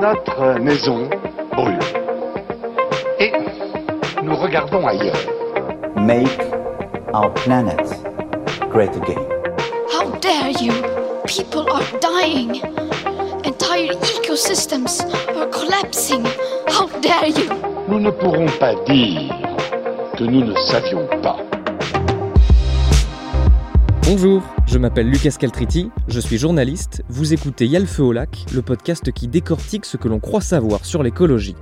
Notre maison brûle. Et nous regardons ailleurs. Make our planet great again. How dare you? People are dying. Entire ecosystems are collapsing. How dare you? Nous ne pourrons pas dire que nous ne savions pas. Bonjour, je m'appelle Lucas Caltriti, je suis journaliste, vous écoutez Y'a au lac, le podcast qui décortique ce que l'on croit savoir sur l'écologie.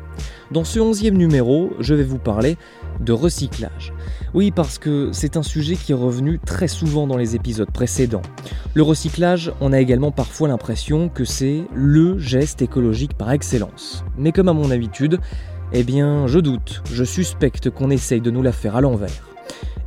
Dans ce onzième numéro, je vais vous parler de recyclage. Oui, parce que c'est un sujet qui est revenu très souvent dans les épisodes précédents. Le recyclage, on a également parfois l'impression que c'est LE geste écologique par excellence. Mais comme à mon habitude, eh bien, je doute, je suspecte qu'on essaye de nous la faire à l'envers.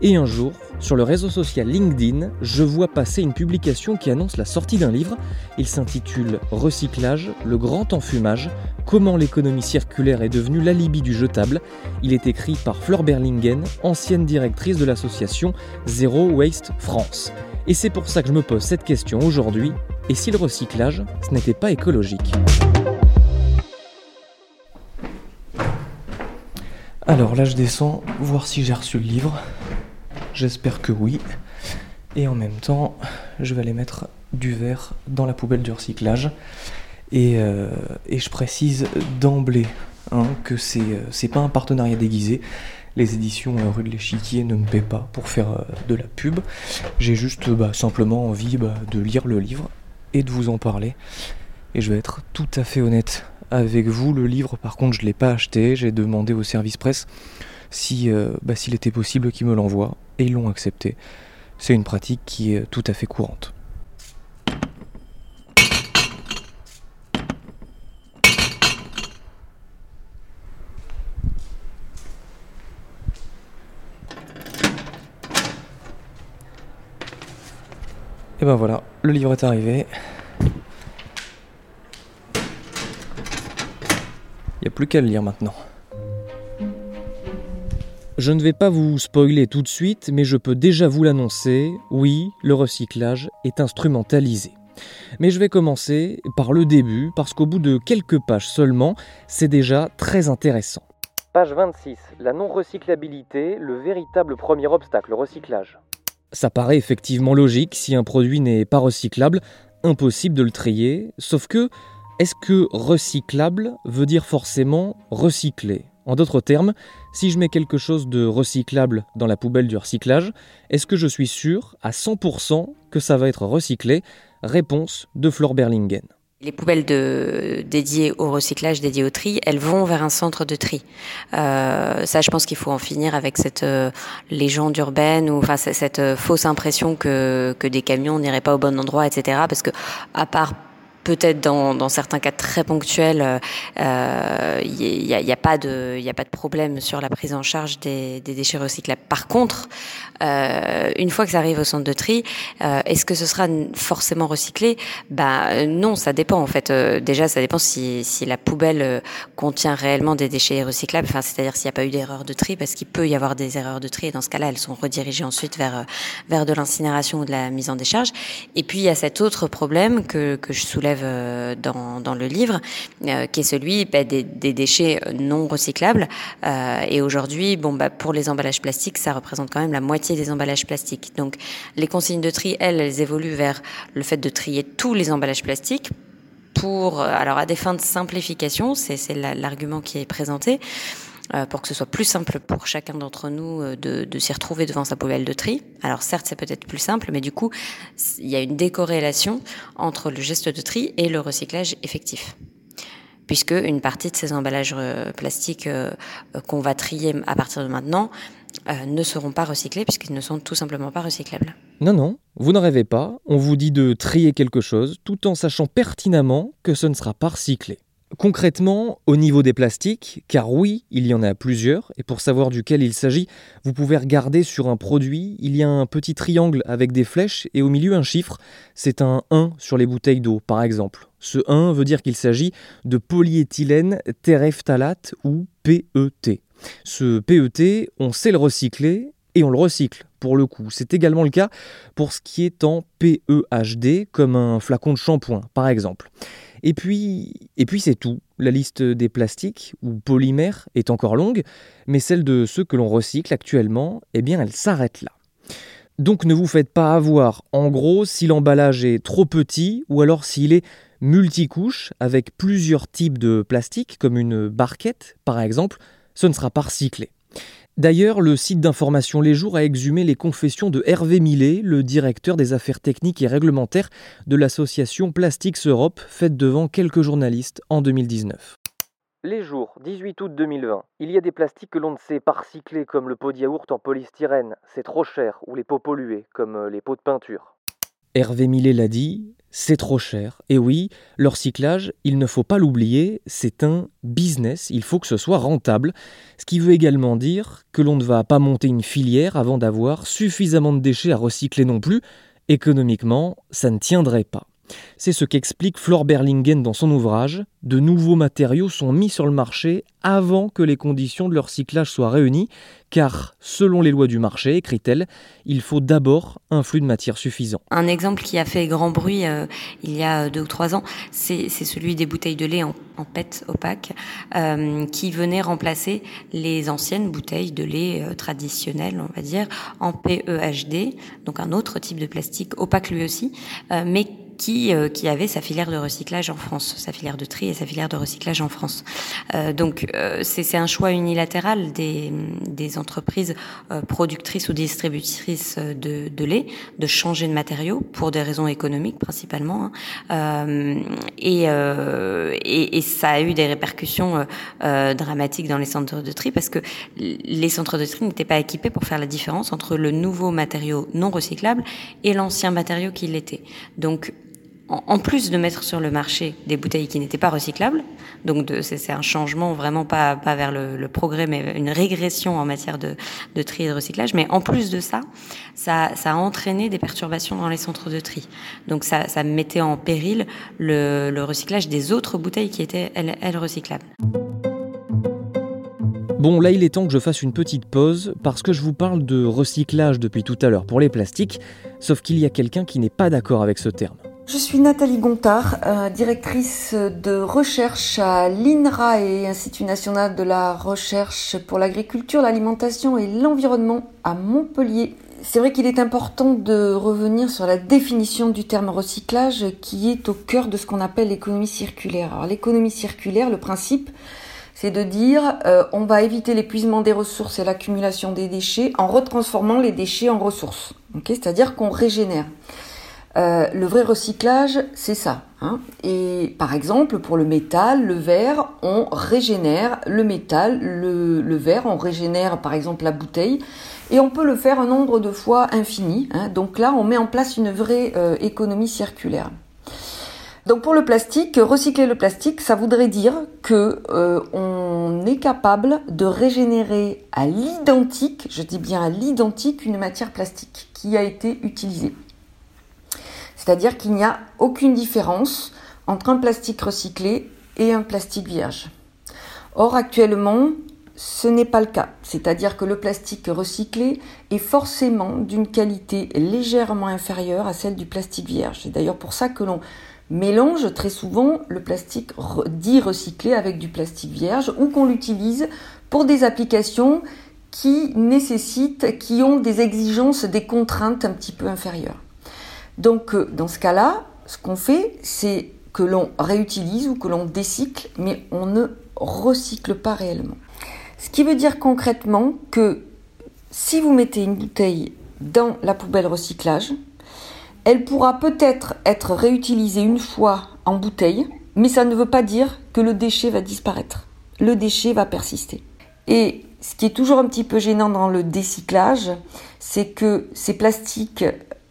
Et un jour, sur le réseau social LinkedIn, je vois passer une publication qui annonce la sortie d'un livre. Il s'intitule Recyclage, le grand enfumage, comment l'économie circulaire est devenue l'alibi du jetable. Il est écrit par Fleur Berlingen, ancienne directrice de l'association Zero Waste France. Et c'est pour ça que je me pose cette question aujourd'hui. Et si le recyclage, ce n'était pas écologique? Alors là, je descends voir si j'ai reçu le livre. J'espère que oui. Et en même temps, je vais aller mettre du verre dans la poubelle du recyclage. Et, euh, je précise d'emblée hein, que c'est euh, pas un partenariat déguisé. Les éditions euh, Rue de l'Échiquier ne me paient pas pour faire de la pub. J'ai juste bah, simplement envie bah, de lire le livre et de vous en parler. Et je vais être tout à fait honnête avec vous. Le livre, par contre, je ne l'ai pas acheté. J'ai demandé au service presse si, euh, bah, s'il était possible qu'ils me l'envoient. Et ils l'ont accepté. C'est une pratique qui est tout à fait courante. Et ben voilà, le livre est arrivé. Il n'y a plus qu'à le lire maintenant. Je ne vais pas vous spoiler tout de suite, mais je peux déjà vous l'annoncer, oui, le recyclage est instrumentalisé. Mais je vais commencer par le début, parce qu'au bout de quelques pages seulement, c'est déjà très intéressant. Page 26, la non-recyclabilité, le véritable premier obstacle, le recyclage. Ça paraît effectivement logique, si un produit n'est pas recyclable, impossible de le trier, sauf que, est-ce que recyclable veut dire forcément recycler? En d'autres termes, si je mets quelque chose de recyclable dans la poubelle du recyclage, est-ce que je suis sûr à 100% que ça va être recyclé? Réponse de Flore Berlingen. Les poubelles dédiées au recyclage, dédiées au tri, elles vont vers un centre de tri. Euh, ça, je pense qu'il faut en finir avec cette euh, légende urbaine ou enfin cette euh, fausse impression que, que des camions n'iraient pas au bon endroit, etc. Parce que à part peut-être dans, dans, certains cas très ponctuels, il euh, n'y a, y a, pas de, a pas de problème sur la prise en charge des, des déchets recyclables. Par contre, euh, une fois que ça arrive au centre de tri, euh, est-ce que ce sera forcément recyclé? Bah non, ça dépend en fait. Euh, déjà, ça dépend si, si la poubelle euh, contient réellement des déchets recyclables. Enfin, c'est-à-dire s'il n'y a pas eu d'erreur de tri, parce qu'il peut y avoir des erreurs de tri. Et dans ce cas-là, elles sont redirigées ensuite vers vers de l'incinération ou de la mise en décharge. Et puis il y a cet autre problème que que je soulève dans, dans le livre, euh, qui est celui bah, des, déchets non recyclables. Euh, et aujourd'hui, bon, bah, pour les emballages plastiques, ça représente quand même la moitié des emballages plastiques. Donc, les consignes de tri, elles, elles évoluent vers le fait de trier tous les emballages plastiques pour, alors à des fins de simplification, c'est l'argument qui est présenté, euh, pour que ce soit plus simple pour chacun d'entre nous euh, de, s'y retrouver devant sa poubelle de tri. Alors certes, c'est peut-être plus simple, mais du coup, il y a une décorrélation entre le geste de tri et le recyclage effectif puisque une partie de ces emballages euh, plastiques qu'on va trier à partir de maintenant ne seront pas recyclés puisqu'ils ne sont tout simplement pas recyclables. Non, non, vous ne rêvez pas, on vous dit de trier quelque chose tout en sachant pertinemment que ce ne sera pas recyclé. Concrètement, au niveau des plastiques, car oui, il y en a plusieurs, et pour savoir duquel il s'agit, vous pouvez regarder sur un produit, il y a un petit triangle avec des flèches et au milieu un chiffre, c'est un 1 sur les bouteilles d'eau par exemple. Ce 1 veut dire qu'il s'agit de polyéthylène terephthalate ou PET. Ce PET, on sait le recycler et on le recycle pour le coup. C'est également le cas pour ce qui est en PEHD, comme un flacon de shampoing par exemple. Et puis, et puis c'est tout. La liste des plastiques ou polymères est encore longue, mais celle de ceux que l'on recycle actuellement, eh bien, elle s'arrête là. Donc ne vous faites pas avoir, en gros, si l'emballage est trop petit ou alors s'il est multicouche avec plusieurs types de plastique, comme une barquette par exemple, ce ne sera pas recyclé. D'ailleurs, le site d'information Les Jours a exhumé les confessions de Hervé Millet, le directeur des affaires techniques et réglementaires de l'association Plastics Europe, faite devant quelques journalistes en 2019. Les jours, 18 août 2020. Il y a des plastiques que l'on ne sait pas recycler, comme le pot de yaourt en polystyrène, c'est trop cher, ou les pots pollués, comme euh, les pots de peinture. Hervé Millet l'a dit, c'est trop cher. Et oui, le recyclage, il ne faut pas l'oublier, c'est un business, il faut que ce soit rentable. Ce qui veut également dire que l'on ne va pas monter une filière avant d'avoir suffisamment de déchets à recycler non plus. Économiquement, ça ne tiendrait pas. C'est ce qu'explique Flore Berlingen dans son ouvrage. De nouveaux matériaux sont mis sur le marché avant que les conditions de leur cyclage soient réunies, car selon les lois du marché, écrit-elle, il faut d'abord un flux de matière suffisant. Un exemple qui a fait grand bruit euh, il y a deux ou trois ans, c'est celui des bouteilles de lait en, PET opaque, euh, qui venaient remplacer les anciennes bouteilles de lait euh, traditionnelles, on va dire, en PEHD, donc un autre type de plastique opaque lui aussi, mais qui, euh, qui avait sa filière de recyclage en France, sa filière de tri et sa filière de recyclage en France. Euh, donc euh, c'est un choix unilatéral des, des entreprises productrices ou distributrices de, de, lait de changer de matériaux pour des raisons économiques principalement. Hein. Et, et, et, ça a eu des répercussions dramatiques dans les centres de tri parce que les centres de tri n'étaient pas équipés pour faire la différence entre le nouveau matériau non recyclable et l'ancien matériau qui l'était. Donc en plus de mettre sur le marché des bouteilles qui n'étaient pas recyclables, donc c'est un changement vraiment pas, vers le, progrès, mais une régression en matière de, tri et de recyclage. Mais en plus de ça, ça, a entraîné des perturbations dans les centres de tri. Donc ça, mettait en péril le, recyclage des autres bouteilles qui étaient, elles recyclables. Bon, là il est temps que je fasse une petite pause parce que je vous parle de recyclage depuis tout à l'heure pour les plastiques, sauf qu'il y a quelqu'un qui n'est pas d'accord avec ce terme. Je suis Nathalie Gontard, euh, directrice de recherche à l'INRA et Institut national de la recherche pour l'agriculture, l'alimentation et l'environnement à Montpellier. C'est vrai qu'il est important de revenir sur la définition du terme recyclage qui est au cœur de ce qu'on appelle l'économie circulaire. Alors l'économie circulaire, le principe, c'est de dire euh, on va éviter l'épuisement des ressources et l'accumulation des déchets en retransformant les déchets en ressources. C'est-à-dire qu'on régénère. Euh, le vrai recyclage, c'est ça. Hein. Et par exemple, pour le métal, le verre, on régénère le métal, le, verre, on régénère par exemple la bouteille, et on peut le faire un nombre de fois infini. Hein. Donc là, on met en place une vraie euh, économie circulaire. Donc pour le plastique, recycler le plastique, ça voudrait dire que euh, on est capable de régénérer à l'identique, je dis bien à l'identique, une matière plastique qui a été utilisée. C'est-à-dire qu'il n'y a aucune différence entre un plastique recyclé et un plastique vierge. Or, actuellement, ce n'est pas le cas. C'est-à-dire que le plastique recyclé est forcément d'une qualité légèrement inférieure à celle du plastique vierge. C'est d'ailleurs pour ça que l'on mélange très souvent le plastique dit recyclé avec du plastique vierge ou qu'on l'utilise pour des applications qui nécessitent, qui ont des exigences, des contraintes un petit peu inférieures. Donc euh, dans ce cas-là, ce qu'on fait, c'est que l'on réutilise ou que l'on décycle, mais on ne recycle pas réellement. Ce qui veut dire concrètement que si vous mettez une bouteille dans la poubelle recyclage, elle pourra peut-être être réutilisée une fois en bouteille, mais ça ne veut pas dire que le déchet va disparaître. Le déchet va persister. Et ce qui est toujours un petit peu gênant dans le décyclage, c'est que ces plastiques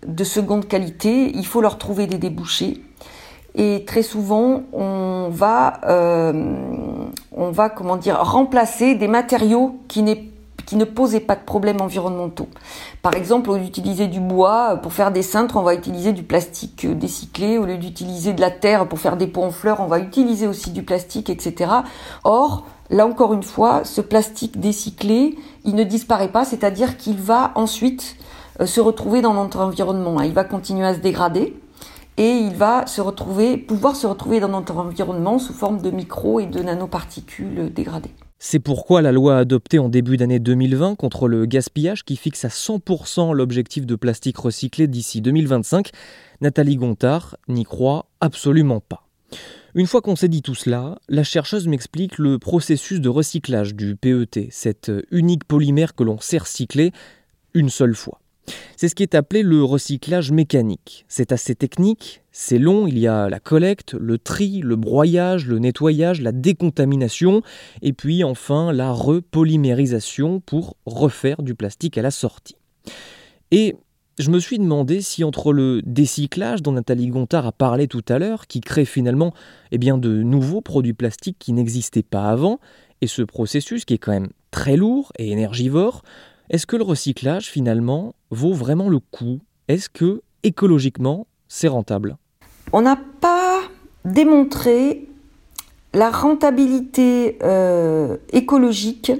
de seconde qualité, il faut leur trouver des débouchés. Et très souvent, on va, euh, on va comment dire, remplacer des matériaux qui, ne posaient pas de problèmes environnementaux. Par exemple, au lieu d'utiliser du bois pour faire des cintres, on va utiliser du plastique décyclé. Au lieu d'utiliser de la terre pour faire des pots en fleurs, on va utiliser aussi du plastique, etc. Or, là encore une fois, ce plastique décyclé, il ne disparaît pas, c'est-à-dire qu'il va ensuite euh, se retrouver dans notre environnement. Il va continuer à se dégrader et il va se retrouver, pouvoir se retrouver dans notre environnement sous forme de micro et de nanoparticules dégradées. C'est pourquoi la loi adoptée en début d'année 2020 contre le gaspillage qui fixe à 100% l'objectif de plastique recyclé d'ici 2025, Nathalie Gontard n'y croit absolument pas. Une fois qu'on s'est dit tout cela, la chercheuse m'explique le processus de recyclage du PET, cet unique polymère que l'on sait recycler une seule fois. C'est ce qui est appelé le recyclage mécanique. C'est assez technique, c'est long, il y a la collecte, le tri, le broyage, le nettoyage, la décontamination, et puis enfin la repolymérisation pour refaire du plastique à la sortie. Et je me suis demandé si entre le décyclage dont Nathalie Gontard a parlé tout à l'heure, qui crée finalement eh bien, de nouveaux produits plastiques qui n'existaient pas avant, et ce processus qui est quand même très lourd et énergivore, est-ce que le recyclage, finalement, vaut vraiment le coup? Est-ce que, écologiquement, c'est rentable? On n'a pas démontré la rentabilité euh, écologique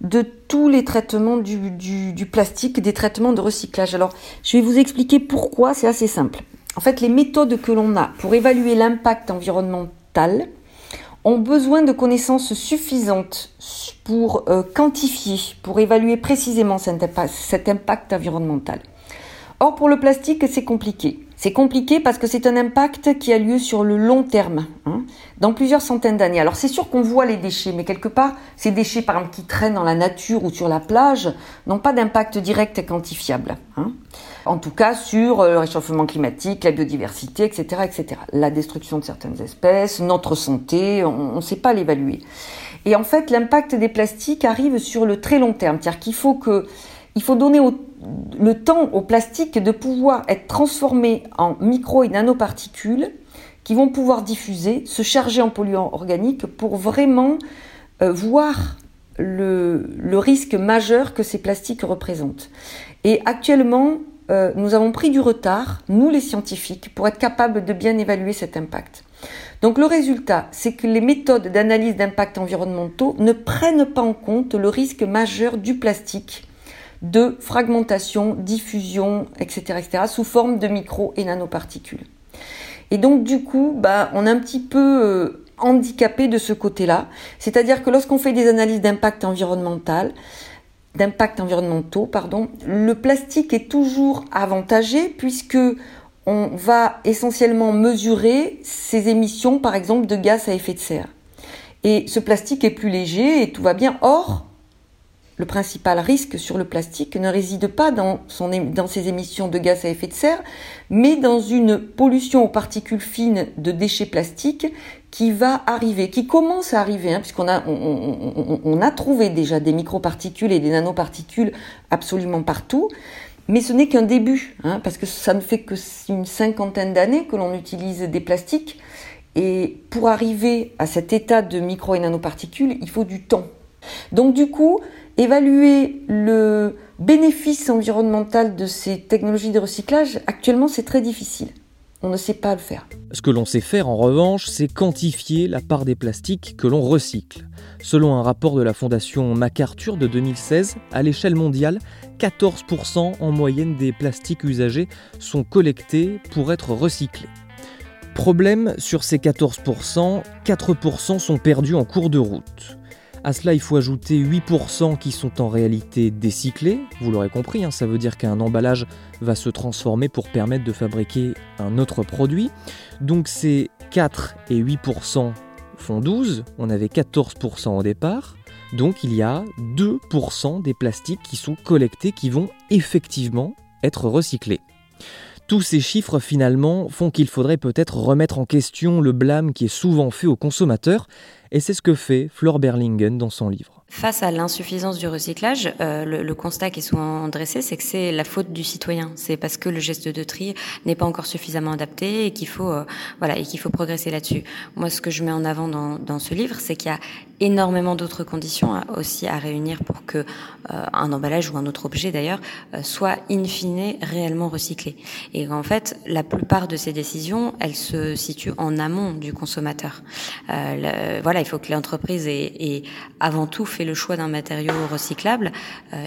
de tous les traitements du, du, plastique, des traitements de recyclage. Alors, je vais vous expliquer pourquoi, c'est assez simple. En fait, les méthodes que l'on a pour évaluer l'impact environnemental ont besoin de connaissances suffisantes pour euh, quantifier, pour évaluer précisément cet impact, cet impact environnemental. Or, pour le plastique, c'est compliqué. C'est compliqué parce que c'est un impact qui a lieu sur le long terme, hein, dans plusieurs centaines d'années. Alors c'est sûr qu'on voit les déchets, mais quelque part, ces déchets, par exemple, qui traînent dans la nature ou sur la plage, n'ont pas d'impact direct et quantifiable. Hein. En tout cas, sur euh, le réchauffement climatique, la biodiversité, etc., etc. La destruction de certaines espèces, notre santé, on ne sait pas l'évaluer. Et en fait, l'impact des plastiques arrive sur le très long terme, c'est-à-dire qu'il faut que il faut donner le temps au plastique de pouvoir être transformé en micro et nanoparticules qui vont pouvoir diffuser, se charger en polluants organiques pour vraiment euh, voir le, risque majeur que ces plastiques représentent. Et actuellement, euh, nous avons pris du retard, nous les scientifiques, pour être capables de bien évaluer cet impact. Donc le résultat, c'est que les méthodes d'analyse d'impact environnementaux ne prennent pas en compte le risque majeur du plastique de fragmentation, diffusion, etc., etc., sous forme de micro et nanoparticules. Et donc du coup, bah, on est un petit peu euh, handicapé de ce côté-là. C'est-à-dire que lorsqu'on fait des analyses d'impact environnemental, d'impact environnementaux, pardon, le plastique est toujours avantagé puisque on va essentiellement mesurer ses émissions, par exemple, de gaz à effet de serre. Et ce plastique est plus léger et tout va bien. Or, le principal risque sur le plastique ne réside pas dans, ses émissions de gaz à effet de serre, mais dans une pollution aux particules fines de déchets plastiques qui va arriver, qui commence à arriver, hein, puisqu'on a, a trouvé déjà des microparticules et des nanoparticules absolument partout, mais ce n'est qu'un début, hein, parce que ça ne fait que une cinquantaine d'années que l'on utilise des plastiques, et pour arriver à cet état de micro et nanoparticules, il faut du temps. Donc du coup, évaluer le bénéfice environnemental de ces technologies de recyclage, actuellement, c'est très difficile. On ne sait pas le faire. Ce que l'on sait faire en revanche, c'est quantifier la part des plastiques que l'on recycle. Selon un rapport de la fondation MacArthur de 2016, à l'échelle mondiale, 14% en moyenne des plastiques usagés sont collectés pour être recyclés. Problème, sur ces 14%, 4% sont perdus en cours de route. À cela, il faut ajouter 8% qui sont en réalité décyclés. Vous l'aurez compris, hein, ça veut dire qu'un emballage va se transformer pour permettre de fabriquer un autre produit. Donc ces 4 et 8% font 12, on avait 14% au départ. Donc il y a 2% des plastiques qui sont collectés qui vont effectivement être recyclés. Tous ces chiffres finalement font qu'il faudrait peut-être remettre en question le blâme qui est souvent fait aux consommateurs, et c'est ce que fait Flore Berlingen dans son livre. Face à l'insuffisance du recyclage, euh, le, constat qui est souvent dressé, c'est que c'est la faute du citoyen. C'est parce que le geste de tri n'est pas encore suffisamment adapté et qu'il faut, euh, voilà, et qu'il faut progresser là-dessus. Moi, ce que je mets en avant dans, ce livre, c'est qu'il y a énormément d'autres conditions aussi à réunir pour que un emballage ou un autre objet d'ailleurs soit in fine réellement recyclé. Et en fait, la plupart de ces décisions, elles se situent en amont du consommateur. voilà, il faut que l'entreprise ait, avant tout fait le choix d'un matériau recyclable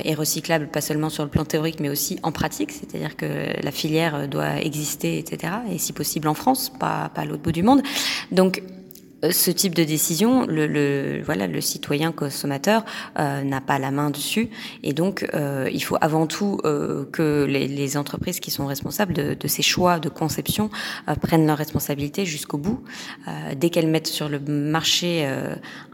et recyclable pas seulement sur le plan théorique mais aussi en pratique, c'est-à-dire que la filière doit exister, etc. Et si possible en France, pas, pas à l'autre bout du monde. Donc, euh, ce type de décision, le, voilà, le citoyen consommateur euh, n'a pas la main dessus, et donc euh, il faut avant tout euh, que les, entreprises qui sont responsables de, ces choix de conception euh, prennent leurs responsabilités jusqu'au bout. dès qu'elles mettent sur le marché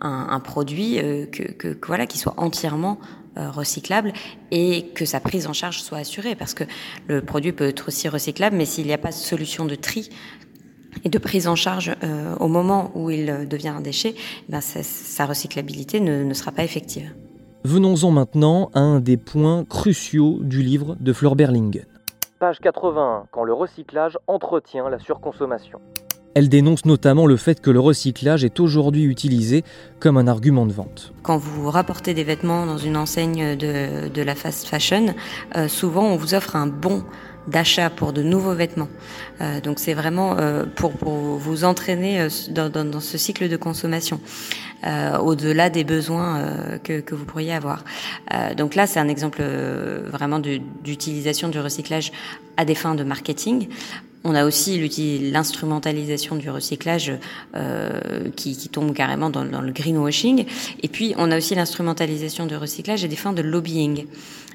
un, produit, que, voilà, qui soit entièrement recyclable et que sa prise en charge soit assurée parce que le produit peut être aussi recyclable mais s'il n'y a pas de solution de tri et de prise en charge euh, au moment où il devient un déchet, ben sa, recyclabilité ne, ne, sera pas effective. Venons-en maintenant à un des points cruciaux du livre de Fleur Berlingen. Page 81, quand le recyclage entretient la surconsommation. Elle dénonce notamment le fait que le recyclage est aujourd'hui utilisé comme un argument de vente. Quand vous rapportez des vêtements dans une enseigne de, de la fast fashion, euh, souvent on vous offre un bon d'achat pour de nouveaux vêtements. Euh, donc c'est vraiment euh, pour, vous entraîner euh, dans, ce cycle de consommation, au-delà des besoins que, vous pourriez avoir. donc là, c'est un exemple vraiment d'utilisation du recyclage à des fins de marketing. On a aussi l'instrumentalisation du recyclage euh, qui, qui, tombe carrément dans, dans, le greenwashing. Et puis, on a aussi l'instrumentalisation du recyclage à des fins de lobbying.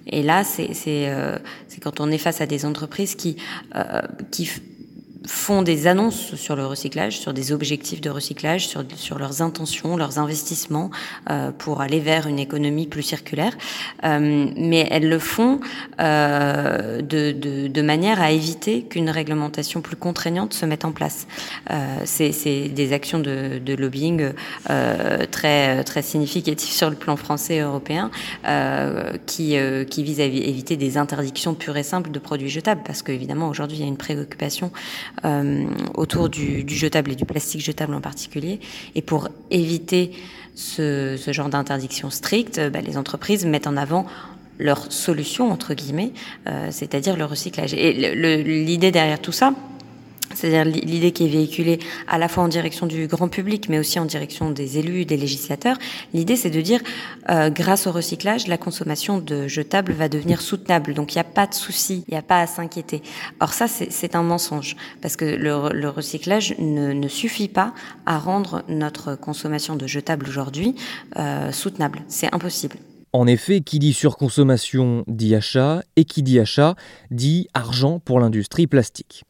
Et là, c'est euh, quand on est face à des entreprises qui, euh, qui font des annonces sur le recyclage, sur des objectifs de recyclage, sur, sur leurs intentions, leurs investissements euh, pour aller vers une économie plus circulaire. Euh, mais elles le font euh, de, de, de, manière à éviter qu'une réglementation plus contraignante se mette en place. Euh, C'est des actions de, de lobbying euh, très, très significatives sur le plan français et européen euh, qui, qui visent à éviter des interdictions pures et simples de produits jetables. Parce qu'évidemment, aujourd'hui, il y a une préoccupation autour du, jetable et du plastique jetable en particulier. Et pour éviter ce, ce genre d'interdiction stricte, bah, les entreprises mettent en avant leur solution entre guillemets, euh, c'est-à-dire le recyclage. Et l'idée derrière tout ça, c'est-à-dire l'idée qui est véhiculée à la fois en direction du grand public, mais aussi en direction des élus, des législateurs. L'idée, c'est de dire, euh, grâce au recyclage, la consommation de jetables va devenir soutenable. Donc, il n'y a pas de souci, il n'y a pas à s'inquiéter. Or, ça, c'est un mensonge, parce que le, recyclage ne, ne, suffit pas à rendre notre consommation de jetables aujourd'hui euh, soutenable. C'est impossible. En effet, qui dit surconsommation dit achat, et qui dit achat dit argent pour l'industrie plastique.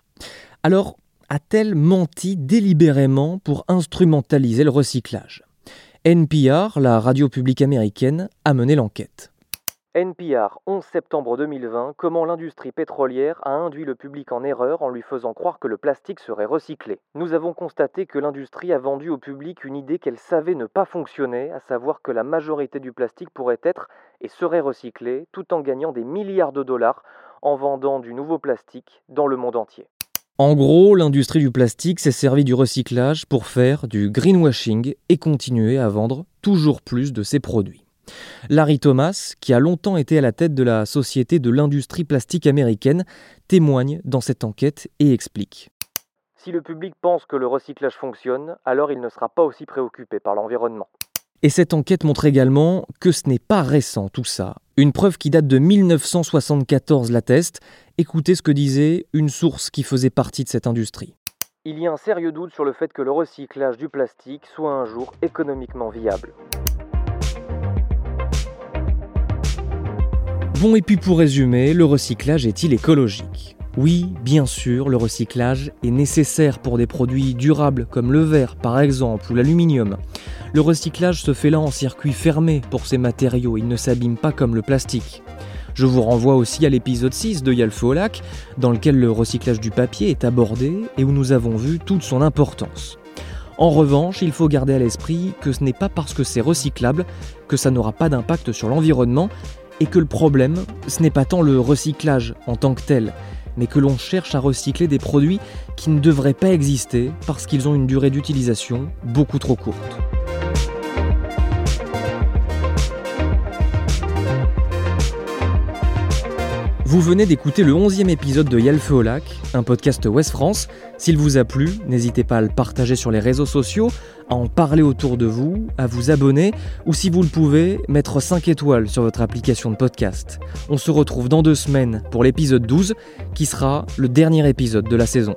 Alors, a-t-elle menti délibérément pour instrumentaliser le recyclage? NPR, la radio publique américaine, a mené l'enquête. NPR, 11 septembre 2020, comment l'industrie pétrolière a induit le public en erreur en lui faisant croire que le plastique serait recyclé? Nous avons constaté que l'industrie a vendu au public une idée qu'elle savait ne pas fonctionner, à savoir que la majorité du plastique pourrait être et serait recyclé, tout en gagnant des milliards de dollars en vendant du nouveau plastique dans le monde entier. En gros, l'industrie du plastique s'est servie du recyclage pour faire du greenwashing et continuer à vendre toujours plus de ses produits. Larry Thomas, qui a longtemps été à la tête de la Société de l'industrie plastique américaine, témoigne dans cette enquête et explique. Si le public pense que le recyclage fonctionne, alors il ne sera pas aussi préoccupé par l'environnement. Et cette enquête montre également que ce n'est pas récent tout ça. Une preuve qui date de 1974 l'atteste. Écoutez ce que disait une source qui faisait partie de cette industrie. Il y a un sérieux doute sur le fait que le recyclage du plastique soit un jour économiquement viable. Bon, et puis pour résumer, le recyclage est-il écologique? Oui, bien sûr, le recyclage est nécessaire pour des produits durables comme le verre par exemple ou l'aluminium. Le recyclage se fait là en circuit fermé pour ces matériaux, ils ne s'abîment pas comme le plastique. Je vous renvoie aussi à l'épisode 6 de Yalfo dans lequel le recyclage du papier est abordé et où nous avons vu toute son importance. En revanche, il faut garder à l'esprit que ce n'est pas parce que c'est recyclable que ça n'aura pas d'impact sur l'environnement et que le problème, ce n'est pas tant le recyclage en tant que tel, mais que l'on cherche à recycler des produits qui ne devraient pas exister parce qu'ils ont une durée d'utilisation beaucoup trop courte. Vous venez d'écouter le 11e épisode de Y'a au lac, un podcast Ouest France. S'il vous a plu, n'hésitez pas à le partager sur les réseaux sociaux, à en parler autour de vous, à vous abonner ou si vous le pouvez, mettre 5 étoiles sur votre application de podcast. On se retrouve dans deux semaines pour l'épisode 12 qui sera le dernier épisode de la saison.